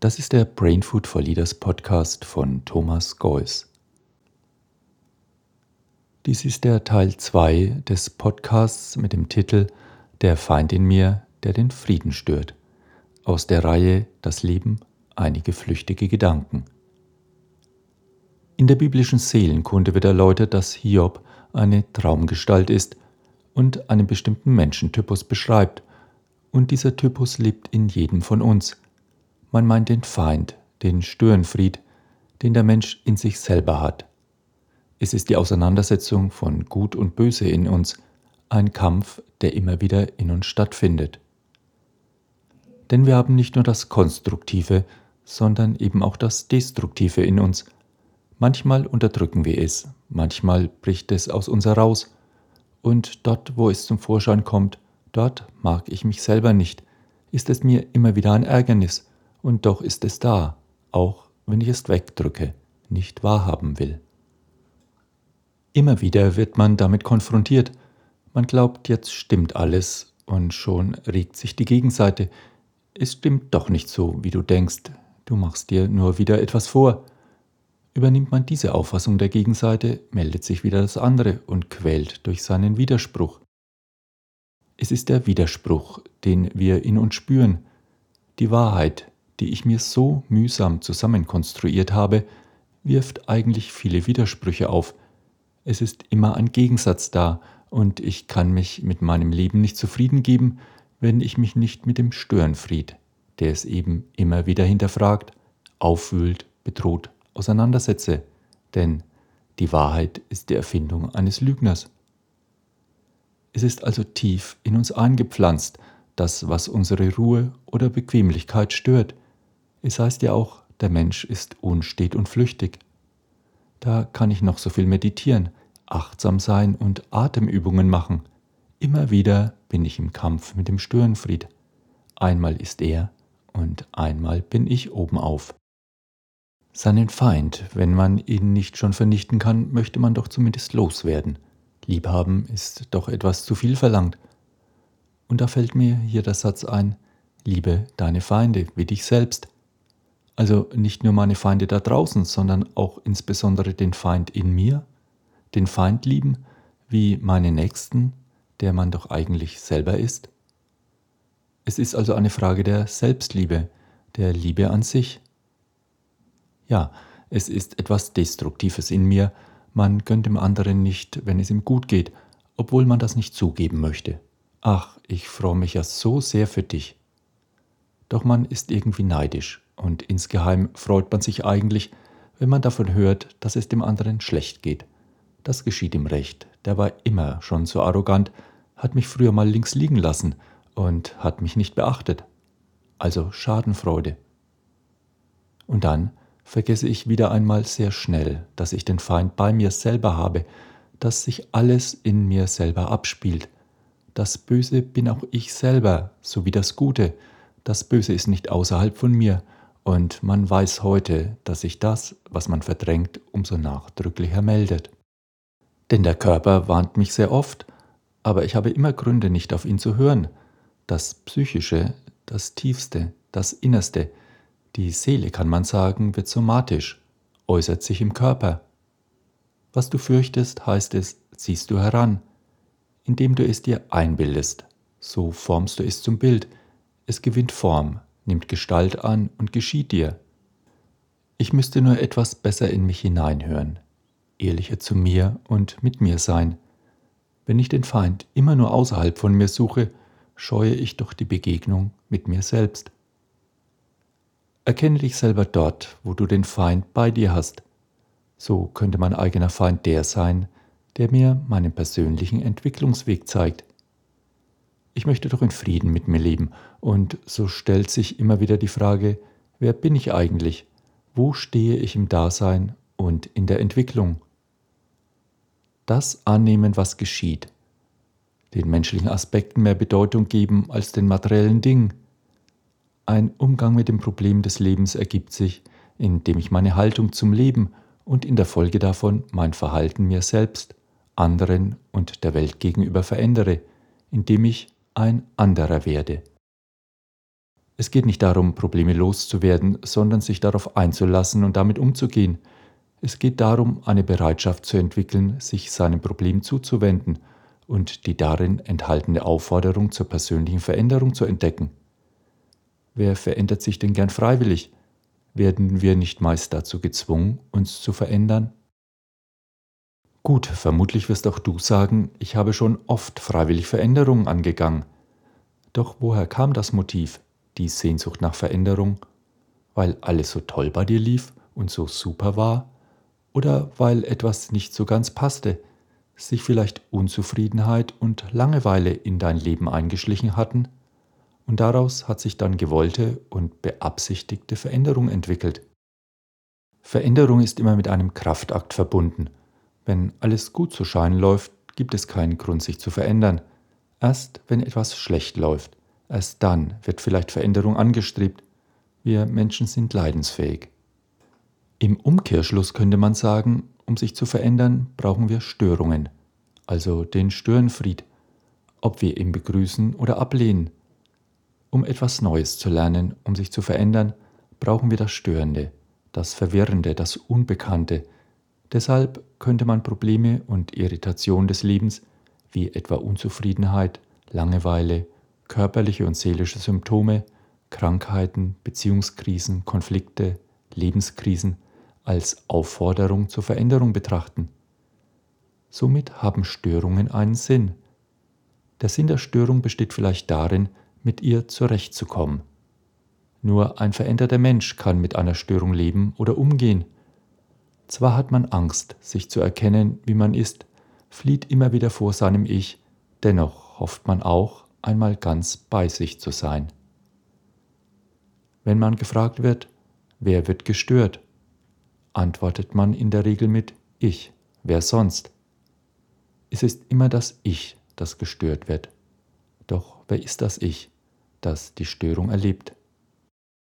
Das ist der Brain Food for Leaders Podcast von Thomas Geuss. Dies ist der Teil 2 des Podcasts mit dem Titel Der Feind in mir, der den Frieden stört. Aus der Reihe Das Leben, einige flüchtige Gedanken. In der biblischen Seelenkunde wird erläutert, dass Hiob eine Traumgestalt ist und einen bestimmten Menschentypus beschreibt. Und dieser Typus lebt in jedem von uns – man meint den Feind, den Störenfried, den der Mensch in sich selber hat. Es ist die Auseinandersetzung von Gut und Böse in uns, ein Kampf, der immer wieder in uns stattfindet. Denn wir haben nicht nur das Konstruktive, sondern eben auch das Destruktive in uns. Manchmal unterdrücken wir es, manchmal bricht es aus uns heraus, und dort, wo es zum Vorschein kommt, dort mag ich mich selber nicht, ist es mir immer wieder ein Ärgernis, und doch ist es da, auch wenn ich es wegdrücke, nicht wahrhaben will. Immer wieder wird man damit konfrontiert. Man glaubt, jetzt stimmt alles und schon regt sich die Gegenseite. Es stimmt doch nicht so, wie du denkst. Du machst dir nur wieder etwas vor. Übernimmt man diese Auffassung der Gegenseite, meldet sich wieder das andere und quält durch seinen Widerspruch. Es ist der Widerspruch, den wir in uns spüren, die Wahrheit, die ich mir so mühsam zusammenkonstruiert habe, wirft eigentlich viele Widersprüche auf. Es ist immer ein Gegensatz da, und ich kann mich mit meinem Leben nicht zufrieden geben, wenn ich mich nicht mit dem Störenfried, der es eben immer wieder hinterfragt, aufwühlt, bedroht, auseinandersetze, denn die Wahrheit ist die Erfindung eines Lügners. Es ist also tief in uns eingepflanzt, das, was unsere Ruhe oder Bequemlichkeit stört, es heißt ja auch, der Mensch ist unstet und flüchtig. Da kann ich noch so viel meditieren, achtsam sein und Atemübungen machen. Immer wieder bin ich im Kampf mit dem Störenfried. Einmal ist er und einmal bin ich obenauf. Seinen Feind, wenn man ihn nicht schon vernichten kann, möchte man doch zumindest loswerden. Liebhaben ist doch etwas zu viel verlangt. Und da fällt mir hier der Satz ein, liebe deine Feinde wie dich selbst. Also nicht nur meine Feinde da draußen, sondern auch insbesondere den Feind in mir, den Feind lieben wie meine Nächsten, der man doch eigentlich selber ist. Es ist also eine Frage der Selbstliebe, der Liebe an sich. Ja, es ist etwas Destruktives in mir, man gönnt dem anderen nicht, wenn es ihm gut geht, obwohl man das nicht zugeben möchte. Ach, ich freue mich ja so sehr für dich. Doch man ist irgendwie neidisch und insgeheim freut man sich eigentlich, wenn man davon hört, dass es dem anderen schlecht geht. Das geschieht ihm recht, der war immer schon so arrogant, hat mich früher mal links liegen lassen und hat mich nicht beachtet. Also Schadenfreude. Und dann vergesse ich wieder einmal sehr schnell, dass ich den Feind bei mir selber habe, dass sich alles in mir selber abspielt. Das Böse bin auch ich selber, so wie das Gute. Das Böse ist nicht außerhalb von mir, und man weiß heute, dass sich das, was man verdrängt, umso nachdrücklicher meldet. Denn der Körper warnt mich sehr oft, aber ich habe immer Gründe, nicht auf ihn zu hören. Das Psychische, das Tiefste, das Innerste, die Seele, kann man sagen, wird somatisch, äußert sich im Körper. Was du fürchtest, heißt es, ziehst du heran, indem du es dir einbildest. So formst du es zum Bild. Es gewinnt Form, nimmt Gestalt an und geschieht dir. Ich müsste nur etwas besser in mich hineinhören, ehrlicher zu mir und mit mir sein. Wenn ich den Feind immer nur außerhalb von mir suche, scheue ich doch die Begegnung mit mir selbst. Erkenne dich selber dort, wo du den Feind bei dir hast. So könnte mein eigener Feind der sein, der mir meinen persönlichen Entwicklungsweg zeigt. Ich möchte doch in Frieden mit mir leben. Und so stellt sich immer wieder die Frage, wer bin ich eigentlich? Wo stehe ich im Dasein und in der Entwicklung? Das annehmen, was geschieht, den menschlichen Aspekten mehr Bedeutung geben als den materiellen Dingen. Ein Umgang mit dem Problem des Lebens ergibt sich, indem ich meine Haltung zum Leben und in der Folge davon mein Verhalten mir selbst, anderen und der Welt gegenüber verändere, indem ich ein anderer werde. Es geht nicht darum, Probleme loszuwerden, sondern sich darauf einzulassen und damit umzugehen. Es geht darum, eine Bereitschaft zu entwickeln, sich seinem Problem zuzuwenden und die darin enthaltene Aufforderung zur persönlichen Veränderung zu entdecken. Wer verändert sich denn gern freiwillig? Werden wir nicht meist dazu gezwungen, uns zu verändern? Gut, vermutlich wirst auch du sagen, ich habe schon oft freiwillig Veränderungen angegangen. Doch woher kam das Motiv, die Sehnsucht nach Veränderung? Weil alles so toll bei dir lief und so super war? Oder weil etwas nicht so ganz passte, sich vielleicht Unzufriedenheit und Langeweile in dein Leben eingeschlichen hatten? Und daraus hat sich dann gewollte und beabsichtigte Veränderung entwickelt. Veränderung ist immer mit einem Kraftakt verbunden. Wenn alles gut zu scheinen läuft, gibt es keinen Grund, sich zu verändern. Erst wenn etwas schlecht läuft, erst dann wird vielleicht Veränderung angestrebt. Wir Menschen sind leidensfähig. Im Umkehrschluss könnte man sagen, um sich zu verändern, brauchen wir Störungen, also den Störenfried, ob wir ihn begrüßen oder ablehnen. Um etwas Neues zu lernen, um sich zu verändern, brauchen wir das Störende, das Verwirrende, das Unbekannte. Deshalb könnte man Probleme und Irritation des Lebens wie etwa Unzufriedenheit, Langeweile, körperliche und seelische Symptome, Krankheiten, Beziehungskrisen, Konflikte, Lebenskrisen als Aufforderung zur Veränderung betrachten. Somit haben Störungen einen Sinn. Der Sinn der Störung besteht vielleicht darin, mit ihr zurechtzukommen. Nur ein veränderter Mensch kann mit einer Störung leben oder umgehen. Zwar hat man Angst, sich zu erkennen, wie man ist, flieht immer wieder vor seinem Ich, dennoch hofft man auch, einmal ganz bei sich zu sein. Wenn man gefragt wird, wer wird gestört, antwortet man in der Regel mit Ich, wer sonst? Es ist immer das Ich, das gestört wird. Doch wer ist das Ich, das die Störung erlebt?